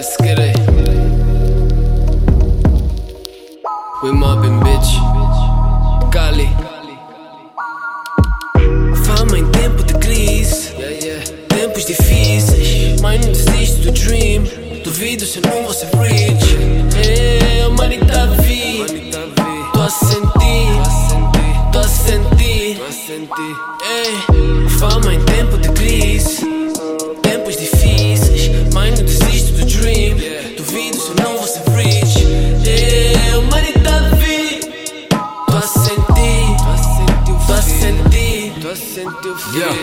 Let's get it. We mobbing, bitch. Cali. Fama em tempo de crise. Tempos difíceis. Mas não desisto do dream. Duvido se não vou ser rich. É, humanidade. Tá é, fama em tempo de crise Yeah.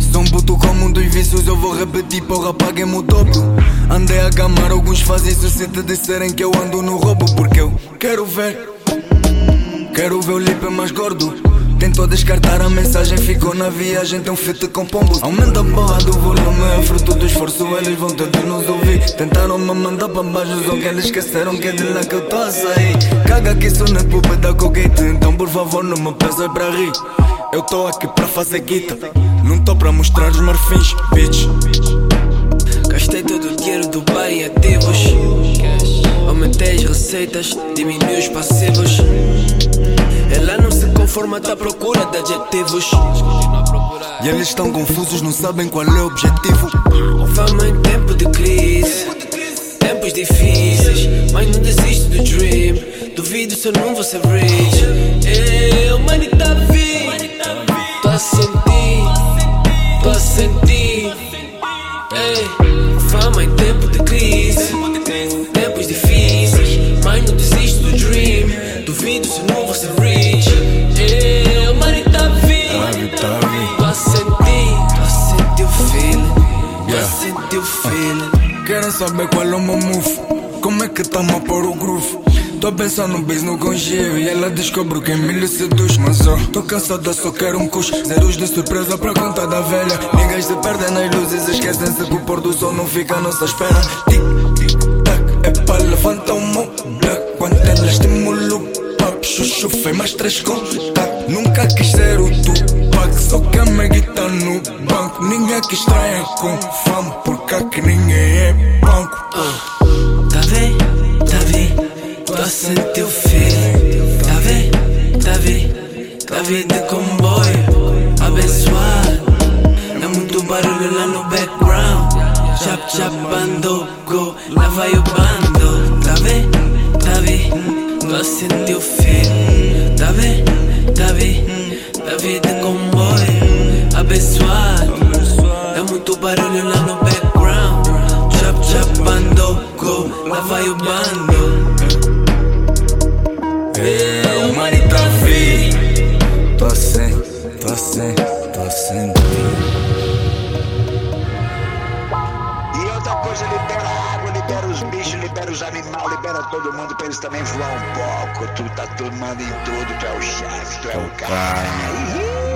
Sou um puto como dos vícios, eu vou repetir, porra, paguem-me o dobro. Andei a gamar, alguns fazem isso se te disserem que eu ando no roubo, porque eu quero ver. Quero ver o lipe mais gordo. Tentou descartar a mensagem, ficou na viagem, tem um fit com pombo. Aumenta a porra do volume, é fruto do esforço, eles vão de nos ouvir. Tentaram me mandar para baixo, só que eles esqueceram que é de lá que eu tô a sair. Caga que isso não é pub da Colgate, então por favor não me peças para rir. Eu tô aqui para fazer guita, não tô para mostrar os marfins, bitch. Gastei todo o dinheiro do bar em ativos. Aumentei as receitas, diminui os passivos. Ela não se conforma, tá à procura de adjetivos. E eles estão confusos, não sabem qual é o objetivo. Fama em tempo de crise, tempos difíceis, mas não desisto do dream. Duvido se eu não vou ser rich. Ei, fama em tempo de crise, tempos difíceis, mas não desisto do dream. Duvido se não vou ser rich. Eu, money tá vindo, Tá vi. tô a sentir, tô a sentir o feeling, tô a sentir o feeling. Querem saber qual é o meu move? Como é que tamo a pôr o groove? Tô pensando no bis no congio e ela descobre quem me lhe seduz Mas ó, tô cansada, só quero um cush Zeros de surpresa pra conta da velha. Ninguém se perde nas luzes, esquecem-se que o pôr do sol não fica à nossa espera. Tic, tic, tac, é pra levantar o mo black Quando ela estimula o pop, chuchu fez mais três contact Nunca quis ser o Tupac, só que a Maggie tá no banco. Ninguém que estranha com fama, porque aqui ninguém é tô a sentir o feeling. Tá bem, tá bem, tá de comboio, abençoado. É muito barulho lá no background. Chap chap bando, go, lá vai o bando. Tá bem, tá bem, tô a sentir o feeling. Tá bem, tá bem, tá bem de comboio, abençoado. É muito barulho lá no background. Chap chap bando, go, lá vai o bando. Tô sem, sem E outra coisa, libera a água, libera os bichos, libera os animais, libera todo mundo pra eles também voar um pouco. Tu tá tomando em tudo, tu é o chefe, tu é o cara.